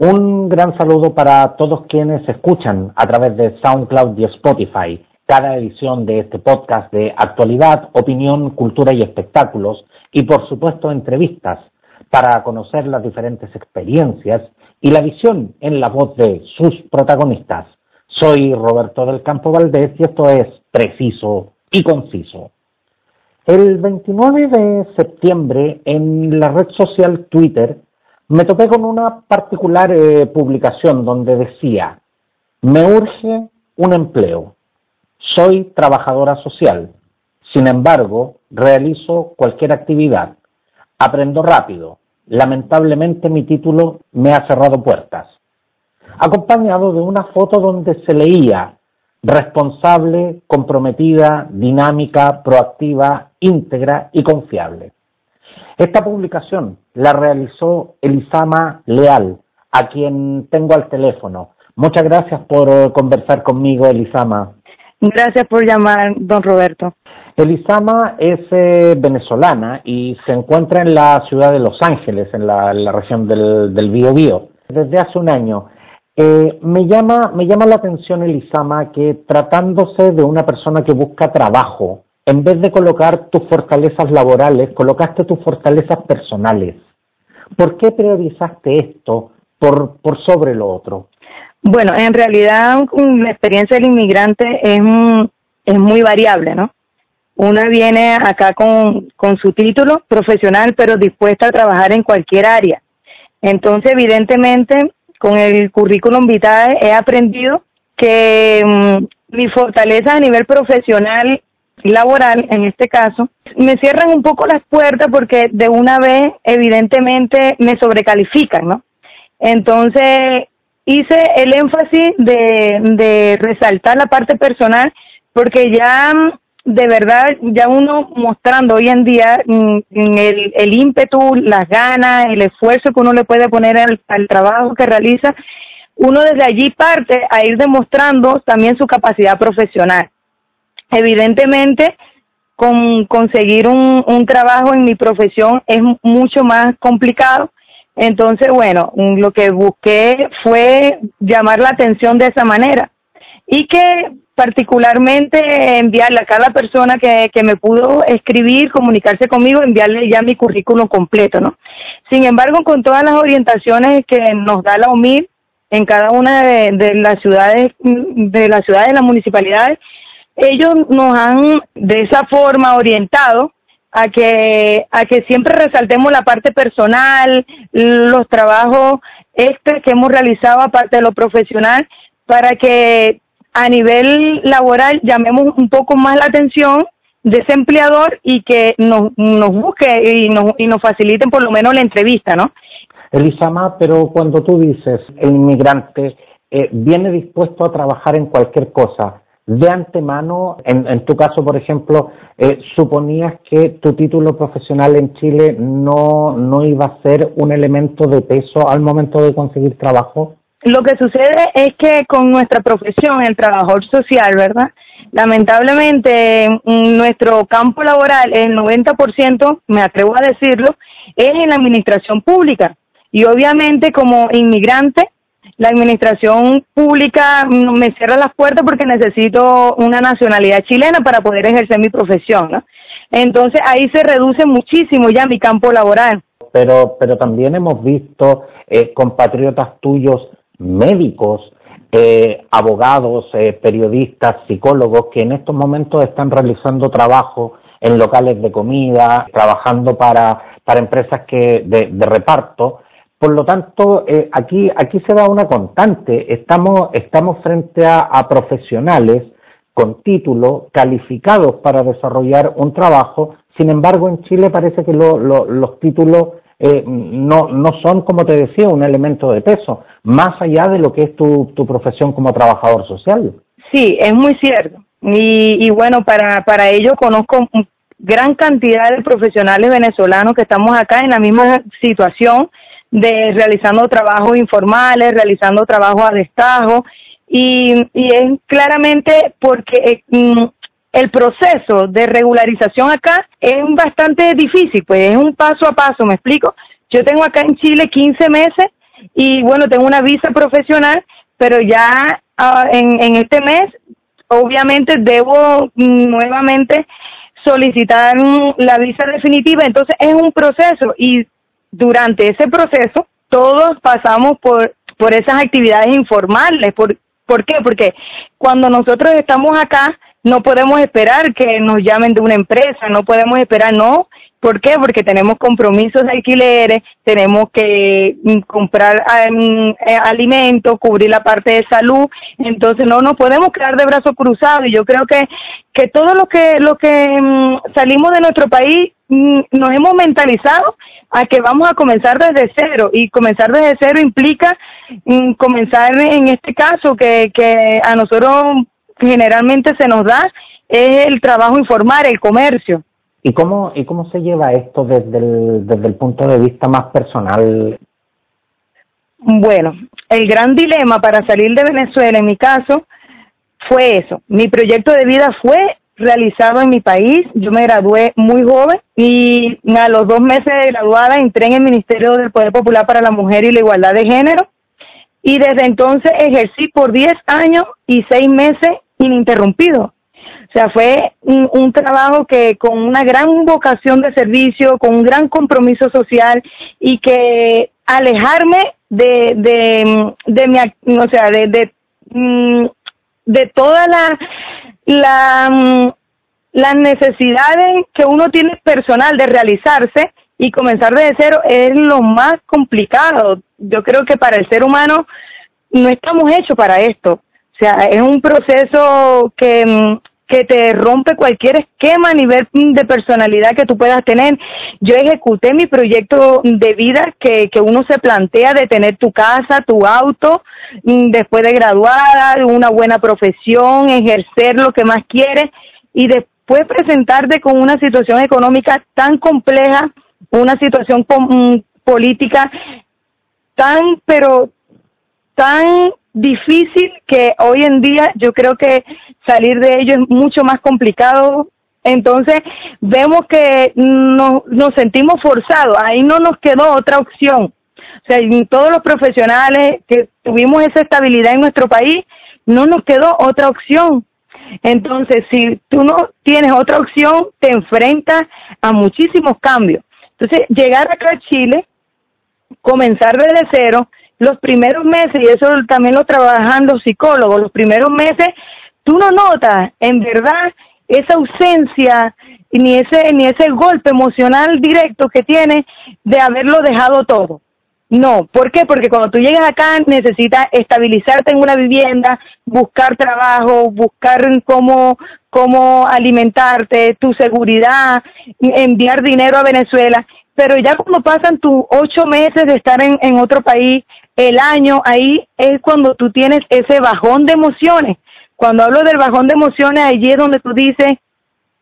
Un gran saludo para todos quienes escuchan a través de SoundCloud y Spotify cada edición de este podcast de actualidad, opinión, cultura y espectáculos y por supuesto entrevistas para conocer las diferentes experiencias y la visión en la voz de sus protagonistas. Soy Roberto del Campo Valdés y esto es Preciso y Conciso. El 29 de septiembre en la red social Twitter me topé con una particular eh, publicación donde decía, me urge un empleo, soy trabajadora social, sin embargo, realizo cualquier actividad, aprendo rápido, lamentablemente mi título me ha cerrado puertas, acompañado de una foto donde se leía responsable, comprometida, dinámica, proactiva, íntegra y confiable. Esta publicación la realizó Elisama Leal, a quien tengo al teléfono. Muchas gracias por eh, conversar conmigo, Elisama. Gracias por llamar, don Roberto. Elisama es eh, venezolana y se encuentra en la ciudad de Los Ángeles, en la, región del, del Bío desde hace un año. Eh, me, llama, me llama la atención, Elisama, que tratándose de una persona que busca trabajo, en vez de colocar tus fortalezas laborales, colocaste tus fortalezas personales. ¿Por qué priorizaste esto por, por sobre lo otro? Bueno, en realidad la experiencia del inmigrante es, es muy variable, ¿no? Una viene acá con, con su título profesional, pero dispuesta a trabajar en cualquier área. Entonces, evidentemente, con el currículum vitae he aprendido que mm, mi fortaleza a nivel profesional laboral, en este caso, me cierran un poco las puertas porque de una vez, evidentemente, me sobrecalifican, ¿no? Entonces, hice el énfasis de, de resaltar la parte personal porque ya de verdad, ya uno mostrando hoy en día mm, el, el ímpetu, las ganas, el esfuerzo que uno le puede poner al, al trabajo que realiza, uno desde allí parte a ir demostrando también su capacidad profesional. Evidentemente, con conseguir un, trabajo en mi profesión es mucho más complicado. Entonces, bueno, lo que busqué fue llamar la atención de esa manera y que particularmente enviarle a cada persona que, me pudo escribir, comunicarse conmigo, enviarle ya mi currículum completo, ¿no? Sin embargo, con todas las orientaciones que nos da la UMIR en cada una de, de las ciudades, de las ciudades, de las municipalidades, ellos nos han de esa forma orientado a que a que siempre resaltemos la parte personal, los trabajos este que hemos realizado aparte de lo profesional para que a nivel laboral llamemos un poco más la atención de ese empleador y que nos, nos busque y nos, y nos faciliten por lo menos la entrevista, ¿no? Elisama, pero cuando tú dices el inmigrante eh, viene dispuesto a trabajar en cualquier cosa, de antemano, en, tu caso, por ejemplo, eh, suponías que tu título profesional en Chile no, no iba a ser un elemento de peso al momento de conseguir trabajo? Lo que sucede es que con nuestra profesión, el trabajador social, ¿verdad? Lamentablemente, nuestro campo laboral, el 90%, me atrevo a decirlo, es en la administración pública. Y obviamente como inmigrante, la administración pública me cierra las puertas porque necesito una nacionalidad chilena para poder ejercer mi profesión, ¿no? Entonces ahí se reduce muchísimo ya mi campo laboral. Pero, pero también hemos visto eh, compatriotas tuyos médicos, eh, abogados, eh, periodistas, psicólogos que en estos momentos están realizando trabajo en locales de comida, trabajando para, para empresas que de reparto por lo tanto, eh, aquí, aquí se da una constante. Estamos, estamos frente a, a profesionales con título, calificados para desarrollar un trabajo. Sin embargo, en Chile parece que lo, lo, los títulos eh, no, no son, como te decía, un elemento de peso, más allá de lo que es tu, tu profesión como trabajador social. Sí, es muy cierto. Y, y bueno, para, para ello conozco gran cantidad de profesionales venezolanos que estamos acá en la misma situación de realizando trabajos informales, realizando trabajos a destajo y, y es claramente porque eh, mm, el proceso de regularización acá es bastante difícil, pues es un paso a paso, ¿me explico? Yo tengo acá en Chile 15 meses y bueno, tengo una visa profesional, pero ya ah, en, en este mes obviamente debo nuevamente solicitar la visa definitiva, entonces es un proceso y durante ese proceso todos pasamos por, por esas actividades informales. ¿Por, ¿Por qué? Porque cuando nosotros estamos acá, no podemos esperar que nos llamen de una empresa, no podemos esperar, no. ¿Por qué? Porque tenemos compromisos de alquileres, tenemos que mm, comprar em, eh, alimentos, cubrir la parte de salud, entonces no nos podemos quedar de brazos cruzados y yo creo que que todo lo que lo que mm, salimos de nuestro país nos hemos mentalizado a que vamos a comenzar desde cero y comenzar desde cero implica comenzar en este caso que que a nosotros generalmente se nos da es el trabajo informal, el comercio. ¿Y cómo, y cómo se lleva esto desde el, desde el punto de vista más personal? Bueno, el gran dilema para salir de Venezuela, en mi caso, fue eso. Mi proyecto de vida fue realizado en mi país. Yo me gradué muy joven y a los dos meses de graduada entré en el Ministerio del Poder Popular para la Mujer y la Igualdad de Género y desde entonces ejercí por 10 años y 6 meses ininterrumpido. O sea, fue un, trabajo que con una gran vocación de servicio, con un gran compromiso social y que alejarme de, de, de mi, o de, de, mm, de toda la, la, mm, las necesidades que uno tiene personal de realizarse y comenzar desde cero es lo más complicado. Yo creo que para el ser humano no estamos hechos para esto. O sea, es un proceso que, mm, que te rompe cualquier esquema a nivel mm, de personalidad que tú puedas tener. Yo ejecuté mi proyecto de vida que, que uno se plantea de tener tu casa, tu auto, mm, después de graduada, una buena profesión, ejercer lo que más quieres y después presentarte con una situación económica tan compleja, una situación política tan, pero tan difícil que hoy en día yo creo que salir de ello es mucho más complicado. Entonces vemos que nos, nos sentimos forzados, ahí no nos quedó otra opción. O sea, todos los profesionales que tuvimos esa estabilidad en nuestro país, no nos quedó otra opción. Entonces, si tú no tienes otra opción, te enfrentas a muchísimos cambios. Entonces, llegar acá a Chile, comenzar desde cero, los primeros meses, y eso también lo trabajan los psicólogos, los primeros meses, tú no notas en verdad esa ausencia ni ese ni ese golpe emocional directo que tiene de haberlo dejado todo. No, ¿por qué? Porque cuando tú llegas acá necesitas estabilizarte en una vivienda, buscar trabajo, buscar cómo, cómo alimentarte, tu seguridad, enviar dinero a Venezuela. Pero ya cuando pasan tus ocho meses de estar en otro país, el año, ahí es cuando tú tienes ese bajón de emociones. Cuando hablo del bajón de emociones, allí es donde tú dices,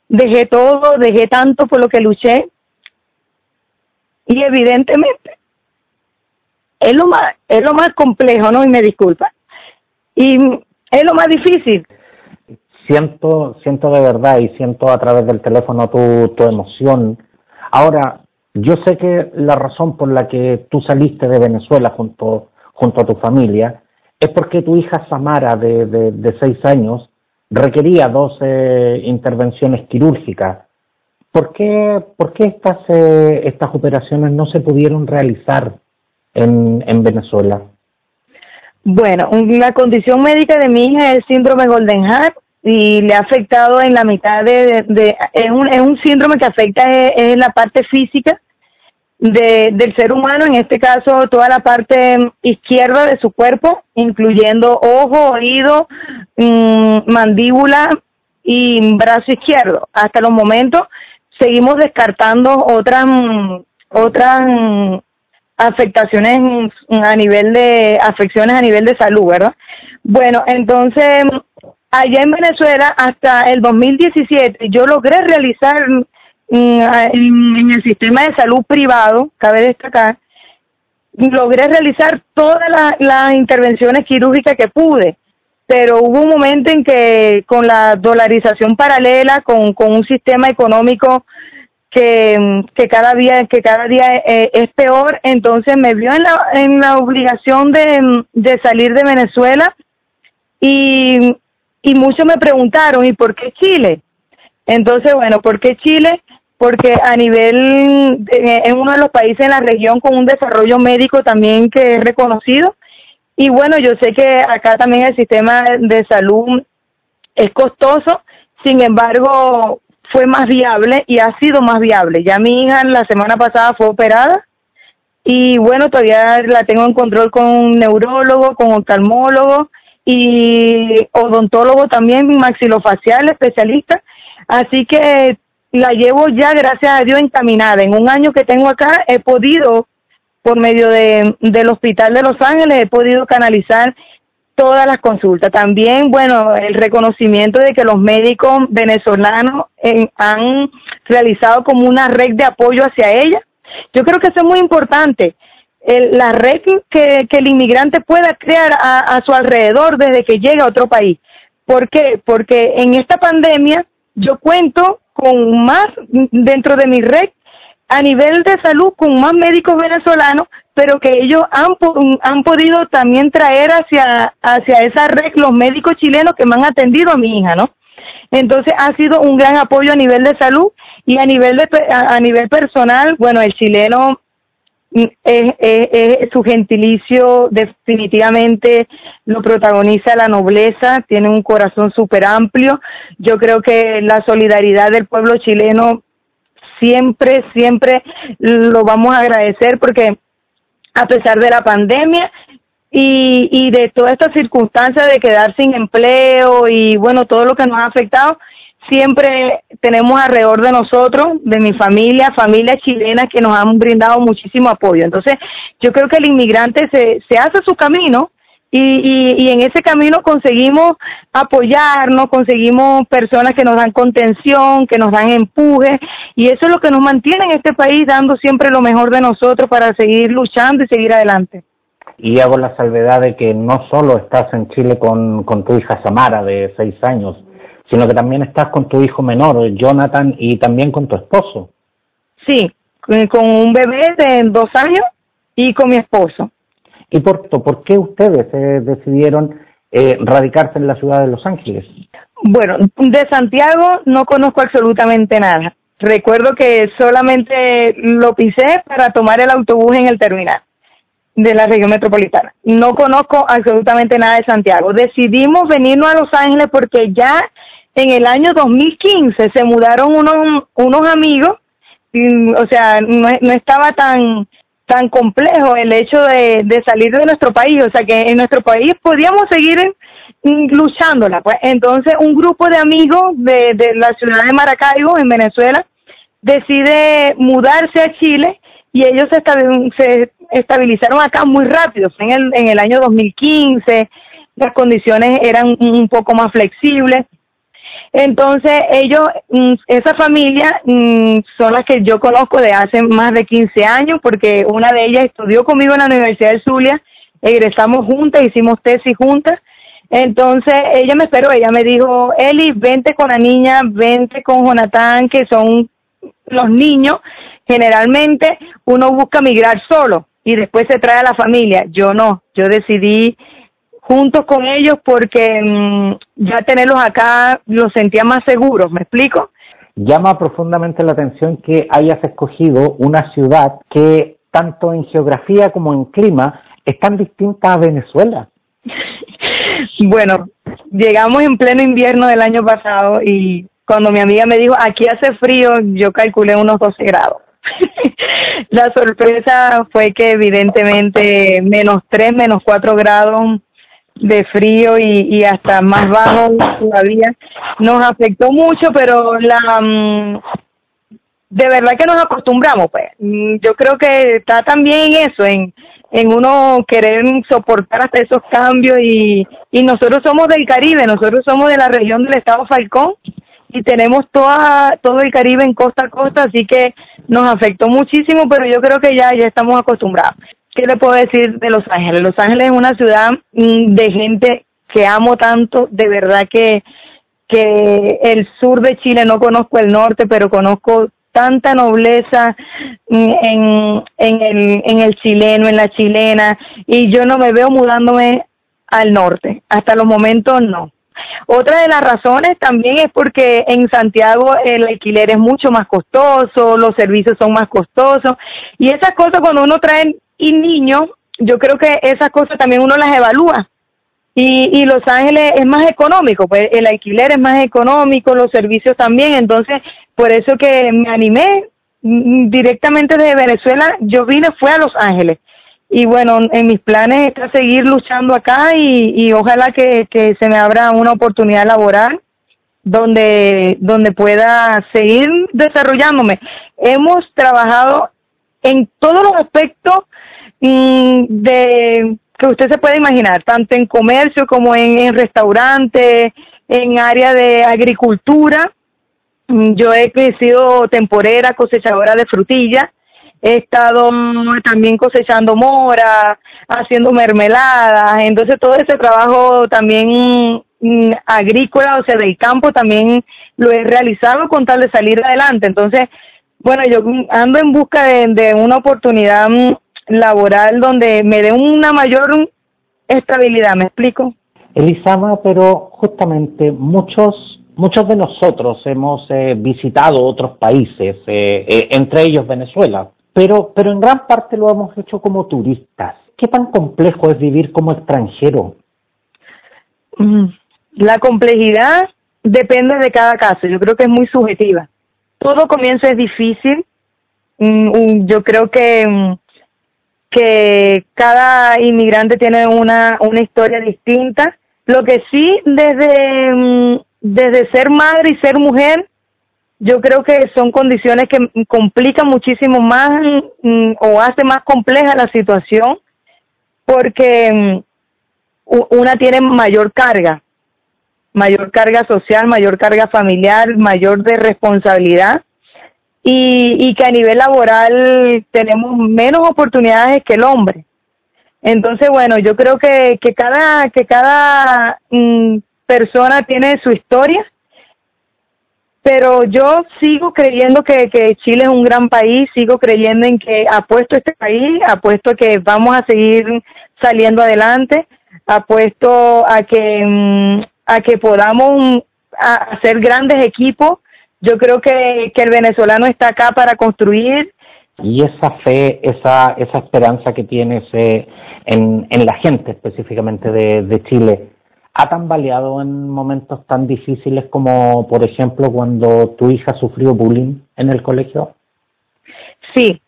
dejé todo, dejé tanto por lo que luché. Y evidentemente es lo más, es lo más complejo, ¿no? Y me disculpa. Y es lo más difícil. Siento, siento de verdad y siento a través del teléfono tu, tu emoción. Ahora, yo sé que la razón por la que tú saliste de Venezuela junto, junto a tu familia es porque tu hija Samara, de, de, seis años, requería dos intervenciones quirúrgicas. ¿Por qué, por qué estas, eh, estas operaciones no se pudieron realizar en, en Venezuela? Bueno, la condición médica de mi hija es síndrome Golden Heart y le ha afectado en la mitad de, de, es, un, es un síndrome que afecta en la parte física de, del ser humano, en este caso toda la parte izquierda de su cuerpo, incluyendo ojo, oído, mm, mandíbula y brazo izquierdo. Hasta los momentos seguimos descartando otras otras afectaciones a nivel de afecciones a nivel de salud, ¿verdad? Bueno, entonces allá en Venezuela hasta el 2017 yo logré realizar en, el sistema de salud privado, cabe destacar, logré realizar todas las intervenciones quirúrgicas que pude, pero hubo un momento en que con la dolarización paralela, con, con un sistema económico que, que cada día que cada día eh, es peor entonces me vio en la en la obligación de, de salir de Venezuela y y muchos me preguntaron y por qué Chile entonces bueno por qué Chile porque a nivel es uno de los países en la región con un desarrollo médico también que es reconocido y bueno yo sé que acá también el sistema de salud es costoso sin embargo fue más viable y ha sido más viable. Ya mi hija la semana pasada fue operada y bueno, todavía la tengo en control con un neurólogo, con oftalmólogo y odontólogo también, maxilofacial, especialista. Así que la llevo ya, gracias a Dios, encaminada. En un año que tengo acá he podido, por medio de, del Hospital de Los Ángeles, he podido canalizar todas las consultas. También, bueno, el reconocimiento de que los médicos venezolanos eh, han realizado como una red de apoyo hacia ella. Yo creo que eso es muy importante. la red que, que, el inmigrante pueda crear a, a su alrededor desde que llega a otro país. ¿Por qué? Porque en esta pandemia yo cuento con más dentro de mi red a nivel de salud con más médicos venezolanos pero que ellos han, han podido también traer hacia, hacia esa red los médicos chilenos que me han atendido a mi hija, ¿no? Entonces ha sido un gran apoyo a nivel de salud y a nivel de a, nivel personal, bueno, el chileno es, es, su gentilicio definitivamente lo protagoniza la nobleza, tiene un corazón súper amplio. Yo creo que la solidaridad del pueblo chileno siempre, siempre lo vamos a agradecer porque a pesar de la pandemia y, y de toda esta circunstancia de quedar sin empleo y bueno, todo lo que nos ha afectado, siempre tenemos alrededor de nosotros, de mi familia, familias chilenas que nos han brindado muchísimo apoyo. Entonces, yo creo que el inmigrante se, se hace su camino y, y, en ese camino conseguimos apoyarnos, conseguimos personas que nos dan contención, que nos dan empuje y eso es lo que nos mantiene en este país dando siempre lo mejor de nosotros para seguir luchando y seguir adelante. Y hago la salvedad de que no solo estás en Chile con, con tu hija Samara de seis años, sino que también estás con tu hijo menor, Jonathan, y también con tu esposo. Sí, con un bebé de dos años y con mi esposo. ¿Y por, por qué ustedes eh, decidieron eh, radicarse en la ciudad de Los Ángeles? Bueno, de Santiago no conozco absolutamente nada. Recuerdo que solamente lo pisé para tomar el autobús en el terminal de la región metropolitana. No conozco absolutamente nada de Santiago. Decidimos venirnos a Los Ángeles porque ya en el año 2015 se mudaron unos, unos amigos, o sea, no, no estaba tan tan complejo el hecho de, de salir de nuestro país, o sea que en nuestro país podíamos seguir luchándola. Pues. Entonces un grupo de amigos de, de la ciudad de Maracaibo, en Venezuela, decide mudarse a Chile y ellos se, se estabilizaron acá muy rápido, en el, en el año 2015, las condiciones eran un poco más flexibles entonces ellos, mm, esa familia mm, son las que yo conozco de hace más de 15 años porque una de ellas estudió conmigo en la Universidad de Zulia, egresamos juntas, hicimos tesis juntas. Entonces ella me esperó, ella me dijo, Eli, vente con la niña, vente con Jonathan, que son los niños. Generalmente uno busca migrar solo y después se trae a la familia. Yo no, yo decidí juntos con ellos porque mm, ya tenerlos acá los sentía más seguros, ¿me explico? Llama profundamente la atención que hayas escogido una ciudad que tanto en geografía como en clima es tan distinta a Venezuela. bueno, llegamos en pleno invierno del año pasado y cuando mi amiga me dijo, aquí hace frío, yo calculé unos 12 grados. la sorpresa fue que evidentemente menos 3, menos 4 grados de frío y, y hasta más bajo todavía. Nos afectó mucho pero la mm, de verdad que nos acostumbramos pues. Mm, yo creo que está también eso en en uno querer soportar hasta esos cambios y y nosotros somos del Caribe nosotros somos de la región del estado Falcón y tenemos toda todo el Caribe en costa a costa así que nos afectó muchísimo pero yo creo que ya ya estamos acostumbrados ¿qué le puedo decir de Los Ángeles? Los Ángeles es una ciudad mm, de gente que amo tanto, de verdad que, que el sur de Chile, no conozco el norte, pero conozco tanta nobleza en, en, el, en el chileno, en la chilena, y yo no me veo mudándome al norte. Hasta los momentos no. Otra de las razones también es porque en Santiago el alquiler es mucho más costoso, los servicios son más costosos y esas cosas cuando uno trae y niños, yo creo que esas cosas también uno las evalúa. Y, y Los Ángeles es más económico, pues el alquiler es más económico, los servicios también, entonces por eso que me animé mm, directamente desde Venezuela, yo vine fue a Los Ángeles y bueno, en mis planes está seguir luchando acá y, y ojalá que, que, se me abra una oportunidad laboral donde, donde pueda seguir desarrollándome. Hemos trabajado en todos los aspectos mm, de que usted se puede imaginar, tanto en comercio como en, en restaurantes, en área de agricultura. Mm, yo he sido temporera, cosechadora de frutillas he estado también cosechando mora, haciendo mermeladas, entonces todo ese trabajo también mm, agrícola, o sea, del campo también lo he realizado con tal de salir adelante. Entonces, bueno, yo ando en busca de, una oportunidad mm, laboral donde me dé una mayor estabilidad, ¿me explico? Elisama, pero justamente muchos muchos de nosotros hemos eh, visitado otros países, eh, eh, entre ellos Venezuela, pero, pero en gran parte lo hemos hecho como turistas. ¿Qué tan complejo es vivir como extranjero? Mm, la complejidad depende de cada caso. Yo creo que es muy subjetiva. Todo comienzo es difícil. Mm, yo creo que, que cada inmigrante tiene una, una historia distinta. Lo que sí, desde, mm, desde ser madre y ser mujer, yo creo que son condiciones que complican muchísimo más mm, o hace más compleja la situación porque mm, una tiene mayor carga, mayor carga social, mayor carga familiar, mayor de responsabilidad y, y que a nivel laboral tenemos menos oportunidades que el hombre. Entonces, bueno, yo creo que, que cada, que cada mm, persona tiene su historia pero yo sigo creyendo que, que, Chile es un gran país, sigo creyendo en que apuesto a este país, apuesto a que vamos a seguir saliendo adelante, apuesto a que, mm, a que podamos hacer grandes equipos. Yo creo que, que el venezolano está acá para construir. Y esa fe, esa, esa esperanza que tienes eh, en, en la gente específicamente de, de Chile, ha tambaleado en momentos tan difíciles como, por ejemplo, cuando tu hija sufrió bullying en el colegio? Sí,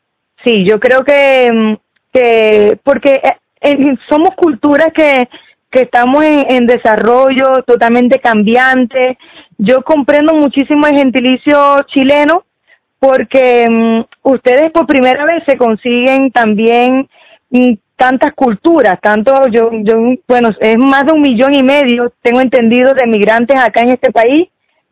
sí, yo creo que, que porque eh, somos culturas que, que estamos en, desarrollo totalmente cambiante. Yo comprendo muchísimo el gentilicio chileno porque mm, ustedes por primera vez se consiguen también mm, tantas culturas, tanto yo, yo, bueno, es más de un millón y medio, tengo entendido, de migrantes acá en este país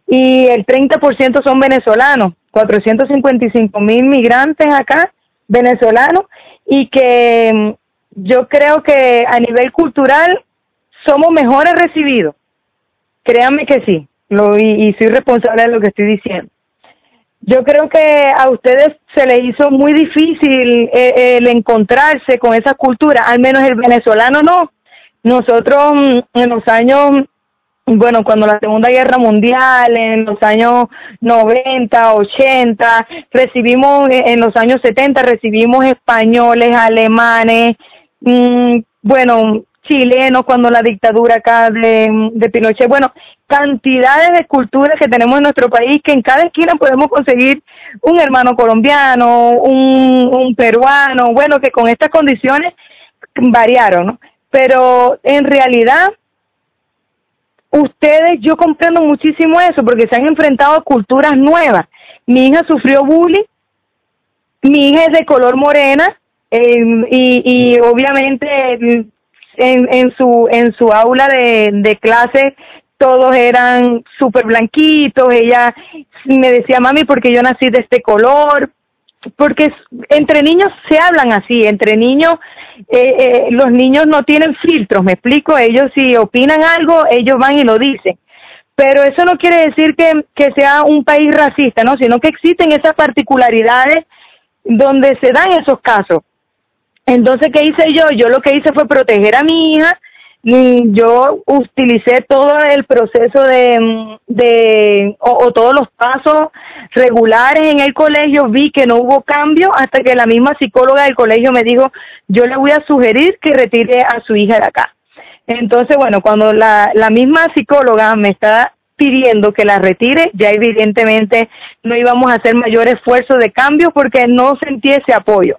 y el 30% son venezolanos, 455 mil migrantes acá, venezolanos, y que mm, yo creo que a nivel cultural somos mejores recibidos. Créanme que sí, lo, y, y soy responsable de lo que estoy diciendo. Yo creo que a ustedes se les hizo muy difícil eh, el encontrarse con esa cultura, al menos el venezolano no. Nosotros mm, en los años, bueno, cuando la Segunda Guerra Mundial, en los años 90, 80, recibimos, eh, en los años 70, recibimos españoles, alemanes, mm, bueno, chilenos cuando la dictadura acá de, Pinochet. Bueno, cantidades de culturas que tenemos en nuestro país que en cada esquina podemos conseguir un hermano colombiano, un, un peruano, bueno, que con estas condiciones variaron, ¿no? Pero en realidad, ustedes, yo comprendo muchísimo eso porque se han enfrentado a culturas nuevas. Mi hija sufrió bullying, mi hija es de color morena, eh, y, y obviamente en, en su en su aula de, de clase todos eran súper blanquitos, ella me decía, mami, porque yo nací de este color, porque entre niños se hablan así, entre niños, eh, eh, los niños no tienen filtros, me explico, ellos si opinan algo, ellos van y lo dicen, pero eso no quiere decir que, que sea un país racista, ¿no? Sino que existen esas particularidades donde se dan esos casos. Entonces, ¿qué hice yo? Yo lo que hice fue proteger a mi hija, yo utilicé todo el proceso de, de o, todos los pasos regulares en el colegio, vi que no hubo cambio hasta que la misma psicóloga del colegio me dijo, yo le voy a sugerir que retire a su hija de acá. Entonces, bueno, cuando la, la misma psicóloga me está pidiendo que la retire, ya evidentemente no íbamos a hacer mayor esfuerzo de cambio porque no sentí ese apoyo.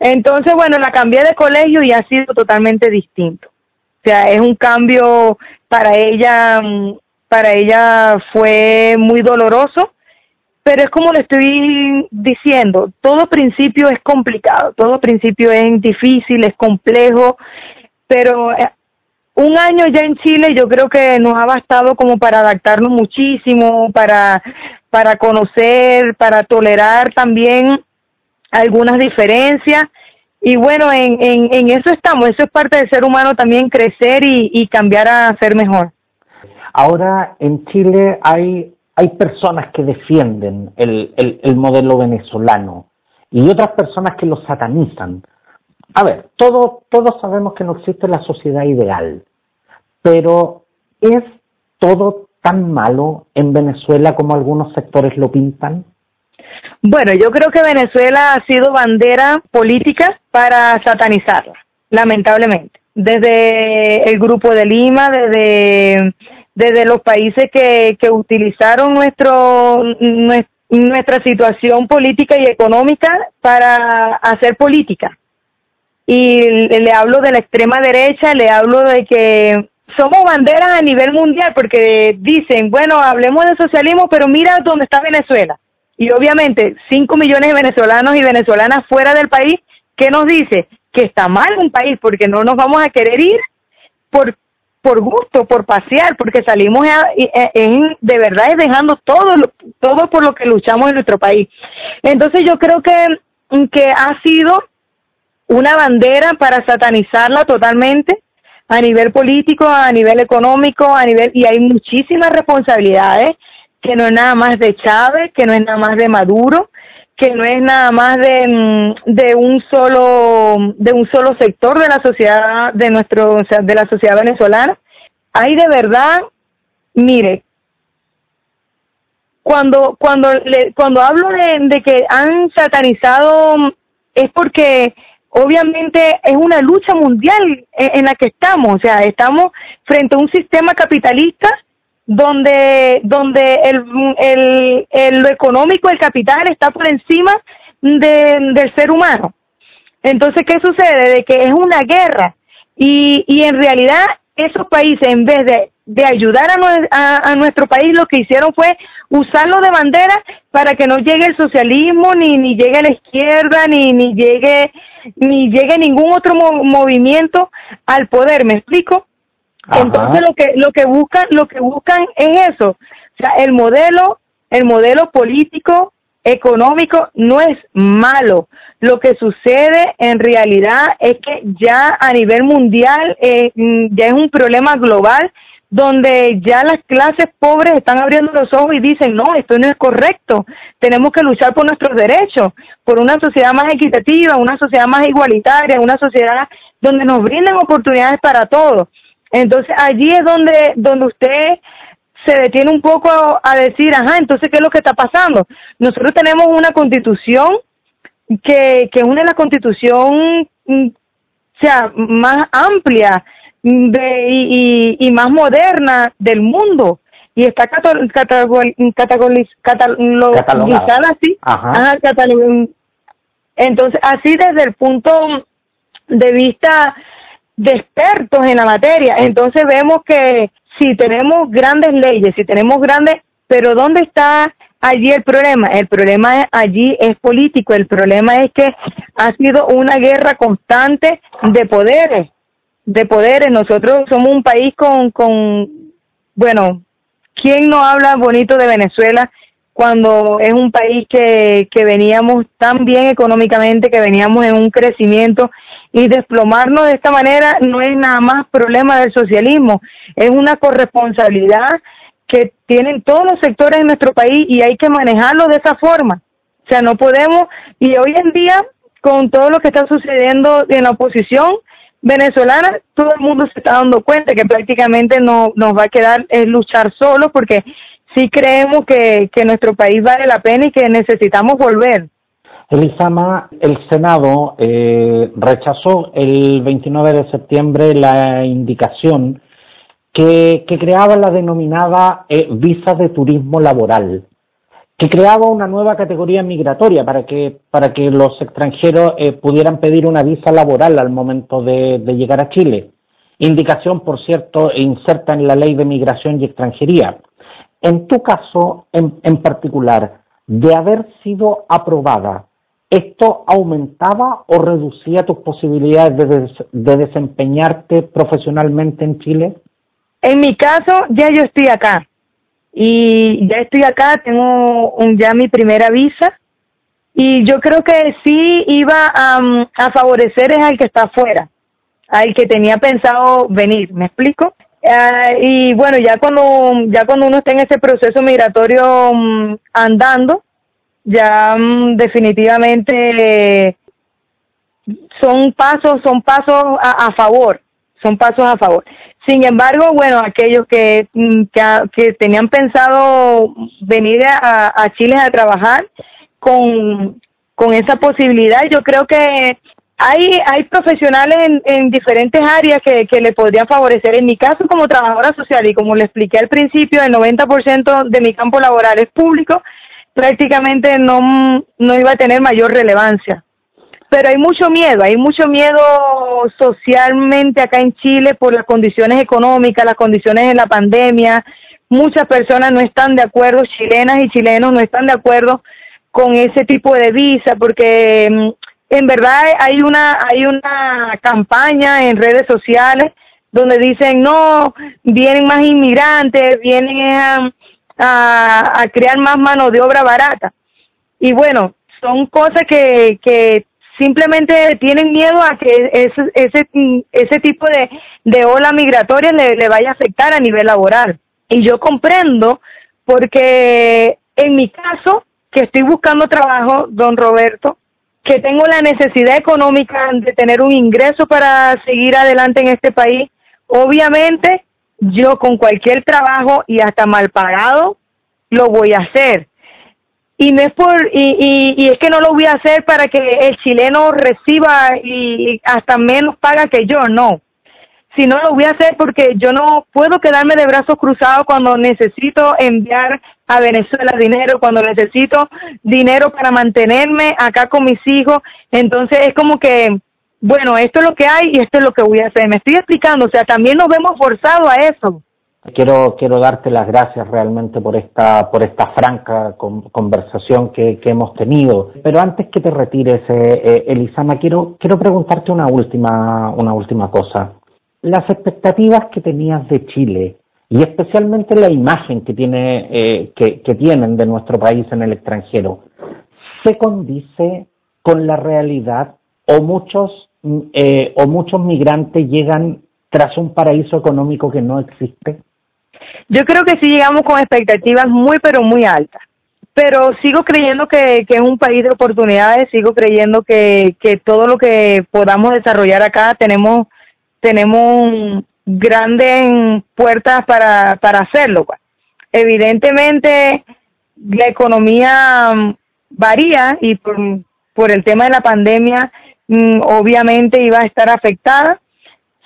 Entonces, bueno, la cambié de colegio y ha sido totalmente distinto. O sea, es un cambio para ella, para ella fue muy doloroso, pero es como le estoy diciendo, todo principio es complicado, todo principio es difícil, es complejo, pero eh, un año ya en Chile yo creo que nos ha bastado como para adaptarnos muchísimo, para, para conocer, para tolerar también algunas diferencias. Y bueno, en, en, en eso estamos, eso es parte del ser humano también crecer y, y cambiar a ser mejor. Ahora en Chile hay, hay personas que defienden el, el, el modelo venezolano y otras personas que lo satanizan. A ver, todos todos sabemos que no existe la sociedad ideal, pero ¿es todo tan malo en Venezuela como algunos sectores lo pintan? Bueno, yo creo que Venezuela ha sido bandera política para satanizarla, lamentablemente. Desde el Grupo de Lima, desde, desde los países que, que utilizaron nuestro, nuestra situación política y económica para hacer política. Y le hablo de la extrema derecha, le hablo de que somos banderas a nivel mundial porque dicen, bueno, hablemos de socialismo, pero mira dónde está Venezuela. Y obviamente, 5 millones de venezolanos y venezolanas fuera del país, ¿qué nos dice? Que está mal un país porque no nos vamos a querer ir por por gusto, por pasear, porque salimos en, de verdad dejando todo, todo por lo que luchamos en nuestro país. Entonces yo creo que, que ha sido una bandera para satanizarla totalmente, a nivel político, a nivel económico, a nivel y hay muchísimas responsabilidades que no es nada más de Chávez, que no es nada más de Maduro, que no es nada más de, mm, de un solo de un solo sector de la sociedad de nuestro de la sociedad venezolana. Hay de verdad, mire, cuando cuando le, cuando hablo de, de que han satanizado es porque obviamente es una lucha mundial en, la que estamos, o sea, estamos frente a un sistema capitalista donde donde el, el, el lo económico, el capital está por encima de, del ser humano. Entonces, ¿qué sucede? De que es una guerra y, y en realidad esos países, en vez de, de ayudar a, a, nuestro país, lo que hicieron fue usarlo de bandera para que no llegue el socialismo, ni, ni llegue la izquierda, ni, ni, llegue, ni llegue ningún otro movimiento al poder. ¿Me explico? Entonces lo que lo que buscan lo que buscan es eso, o sea, el modelo el modelo político económico no es malo. Lo que sucede en realidad es que ya a nivel mundial eh, mm, ya es un problema global donde ya las clases pobres están abriendo los ojos y dicen, no, esto no es correcto, tenemos que luchar por nuestros derechos, por una sociedad más equitativa, una sociedad más igualitaria, una sociedad donde nos brinden oportunidades para todos. Entonces allí es donde, donde usted se detiene un poco a, decir, ajá, entonces, ¿qué es lo que está pasando? Nosotros tenemos una constitución que, que es una de las constitución, mm, sea, más amplia de, y, y, más moderna del mundo y está catalogada así. Ajá. Entonces, así desde el punto de vista de expertos en la materia. Entonces vemos que si tenemos grandes leyes, si tenemos grandes, pero ¿dónde está allí el problema? El problema allí es político, el problema es que ha sido una guerra constante de poderes, de poderes. Nosotros somos un país con, con bueno, ¿quién no habla bonito de Venezuela? cuando es un país que, que veníamos tan bien económicamente, que veníamos en un crecimiento y desplomarnos de esta manera no es nada más problema del socialismo, es una corresponsabilidad que tienen todos los sectores de nuestro país y hay que manejarlo de esa forma. O sea, no podemos, y hoy en día, con todo lo que está sucediendo en la oposición venezolana, todo el mundo se está dando cuenta que prácticamente no nos va a quedar luchar solo porque sí creemos que, que nuestro país vale la pena y que necesitamos volver. Elisama, el Senado eh, rechazó el 29 de septiembre la indicación que, creaba la denominada eh, visa de turismo laboral, que creaba una nueva categoría migratoria para que, para que los extranjeros eh, pudieran pedir una visa laboral al momento de, llegar a Chile. Indicación, por cierto, inserta en la ley de migración y extranjería. En tu caso, en particular, de haber sido aprobada, ¿Esto aumentaba o reducía tus posibilidades de, desempeñarte profesionalmente en Chile? En mi caso, ya yo estoy acá. Y ya estoy acá, tengo un, ya mi primera visa. Y yo creo que sí iba a, favorecer es al que está afuera, al que tenía pensado venir, ¿me explico? Ah, y bueno, ya cuando, ya cuando uno está en ese proceso migratorio mm, andando, ya mm, definitivamente son pasos, son pasos a, favor, son pasos a favor. Sin embargo, bueno, aquellos que, mm, que, tenían pensado venir a, a, Chile a trabajar con, con esa posibilidad, yo creo que hay, hay profesionales en, en diferentes áreas que, que le podrían favorecer. En mi caso, como trabajadora social, y como le expliqué al principio, el 90% de mi campo laboral es público, prácticamente no, no iba a tener mayor relevancia. Pero hay mucho miedo, hay mucho miedo socialmente acá en Chile por las condiciones económicas, las condiciones de la pandemia. Muchas personas no están de acuerdo, chilenas y chilenos no están de acuerdo con ese tipo de visa porque mm, en verdad hay una hay una campaña en redes sociales donde dicen no vienen más inmigrantes vienen a, a, crear más mano de obra barata. Y bueno, son cosas que, que simplemente tienen miedo a que ese, ese, ese tipo de, de ola migratoria le, le vaya a afectar a nivel laboral. Y yo comprendo porque en mi caso, que estoy buscando trabajo, don Roberto, que tengo la necesidad económica de tener un ingreso para seguir adelante en este país, obviamente yo con cualquier trabajo y hasta mal pagado lo voy a hacer. Y no es por, y, y, es que no lo voy a hacer para que el chileno reciba y, hasta menos paga que yo, no. Sino lo voy a hacer porque yo no puedo quedarme de brazos cruzados cuando necesito enviar a Venezuela dinero, cuando necesito dinero para mantenerme acá con mis hijos. Entonces es como que bueno, esto es lo que hay y esto es lo que voy a hacer. Me estoy explicando, o sea, también nos vemos forzados a eso. Quiero, quiero darte las gracias realmente por esta, por esta franca conversación que, hemos tenido. Pero antes que te retires, eh, eh, Elisama, quiero, quiero preguntarte una última, una última cosa. Las expectativas que tenías de Chile y especialmente la imagen que, tiene, eh, que, que tienen de nuestro país en el extranjero, ¿se condice con la realidad o muchos eh, o muchos migrantes llegan tras un paraíso económico que no existe? Yo creo que sí llegamos con expectativas muy, pero muy altas. Pero sigo creyendo que, que es un país de oportunidades, sigo creyendo que, que todo lo que podamos desarrollar acá tenemos, tenemos grandes puertas para, para hacerlo. Pues. Evidentemente, la economía varía y por, el tema de la pandemia obviamente iba a estar afectada.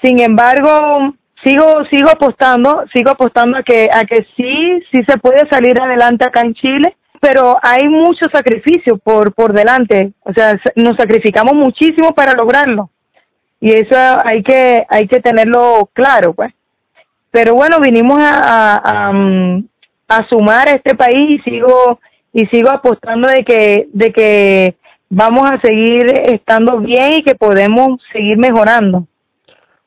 Sin embargo, sigo sigo apostando, sigo apostando a que a que sí sí se puede salir adelante acá en Chile, pero hay mucho sacrificio por por delante, o sea, nos sacrificamos muchísimo para lograrlo. Y eso hay que hay que tenerlo claro, pues. Pero bueno, vinimos a, a, a, mm, a sumar a este país y sigo y sigo apostando de que de que vamos a seguir estando bien y que podemos seguir mejorando.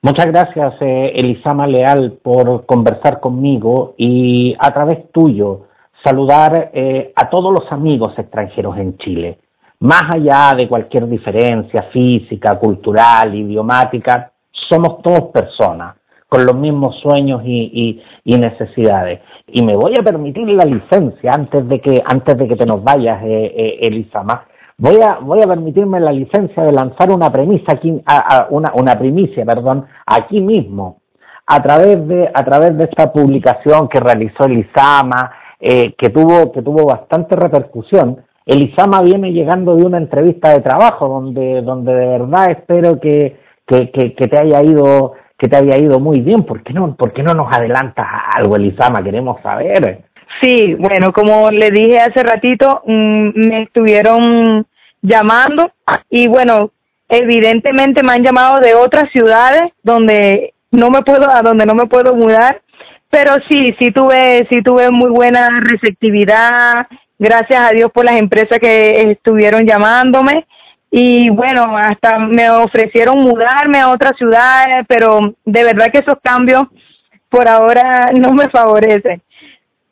Muchas gracias, eh, Elisama Leal, por conversar conmigo y a través tuyo saludar eh, a todos los amigos extranjeros en Chile. Más allá de cualquier diferencia física, cultural, idiomática, somos todos personas, con los mismos sueños y, y, necesidades. Y me voy a permitir la licencia antes de que antes de que te nos vayas, eh, eh, Elisama. Voy a voy a permitirme la licencia de lanzar una premisa aquí, a, una una primicia, perdón, aquí mismo a través de a través de esta publicación que realizó Elisama, eh, que tuvo que tuvo bastante repercusión. Elisama viene llegando de una entrevista de trabajo donde donde de verdad espero que que, que te haya ido que te había ido muy bien. ¿Por qué no, no nos adelantas algo, Elisama? Queremos saber. Sí, bueno, como le dije hace ratito, mm, me estuvieron llamando y bueno, evidentemente me han llamado de otras ciudades donde no me puedo a donde no me puedo mudar, pero sí, sí tuve sí tuve muy buena receptividad, gracias a Dios por las empresas que estuvieron llamándome y bueno, hasta me ofrecieron mudarme a otra ciudad, pero de verdad que esos cambios por ahora no me favorecen.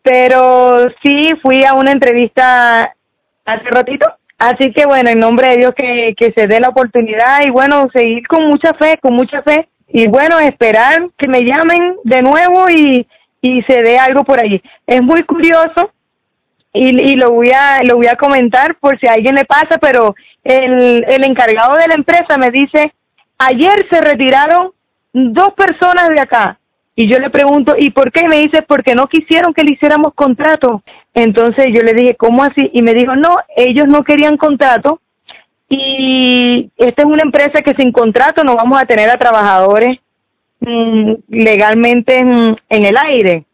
Pero sí fui a una entrevista hace ratito, así que bueno, en nombre de Dios que, que se dé la oportunidad y bueno, seguir con mucha fe, con mucha fe y bueno, esperar que me llamen de nuevo y, y se dé algo por allí. Es muy curioso y, y lo voy a lo voy a comentar por si a alguien le pasa, pero el, el encargado de la empresa me dice, ayer se retiraron dos personas de acá. Y yo le pregunto, ¿y por qué? me dice, porque no quisieron que le hiciéramos contrato. Entonces yo le dije, ¿cómo así? Y me dijo, no, ellos no querían contrato. Y esta es una empresa que sin contrato no vamos a tener a trabajadores mm, legalmente en, el aire.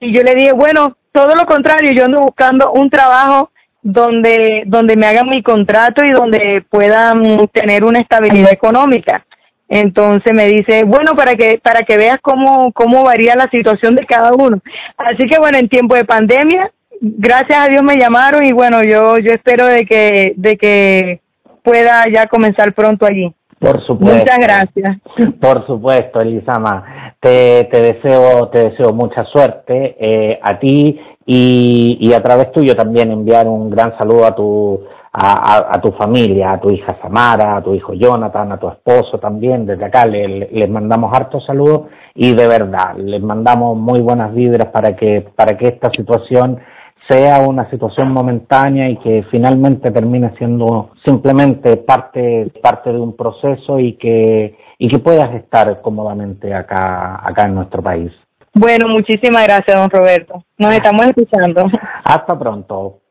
Y yo le dije, bueno, todo lo contrario, yo ando buscando un trabajo donde, donde me hagan mi contrato y donde puedan tener una estabilidad económica. Entonces me dice, bueno, para que, para que veas cómo, cómo varía la situación de cada uno. Así que bueno, en tiempo de pandemia, gracias a Dios me llamaron y bueno, yo, yo espero de que, de que pueda ya comenzar pronto allí. Por supuesto. Muchas gracias. Por supuesto, Elisama. Te, te deseo, te deseo mucha suerte eh, a ti y, y, a través tuyo también enviar un gran saludo a tu, a, a, tu familia, a tu hija Samara, a tu hijo Jonathan, a tu esposo también. Desde acá les, les mandamos hartos saludos y de verdad les mandamos muy buenas vibras para que, para que esta situación sea una situación momentánea y que finalmente termine siendo simplemente parte, parte de un proceso y que, y que puedas estar cómodamente acá, acá en nuestro país. Bueno, muchísimas gracias, don Roberto. Nos estamos escuchando. Hasta pronto.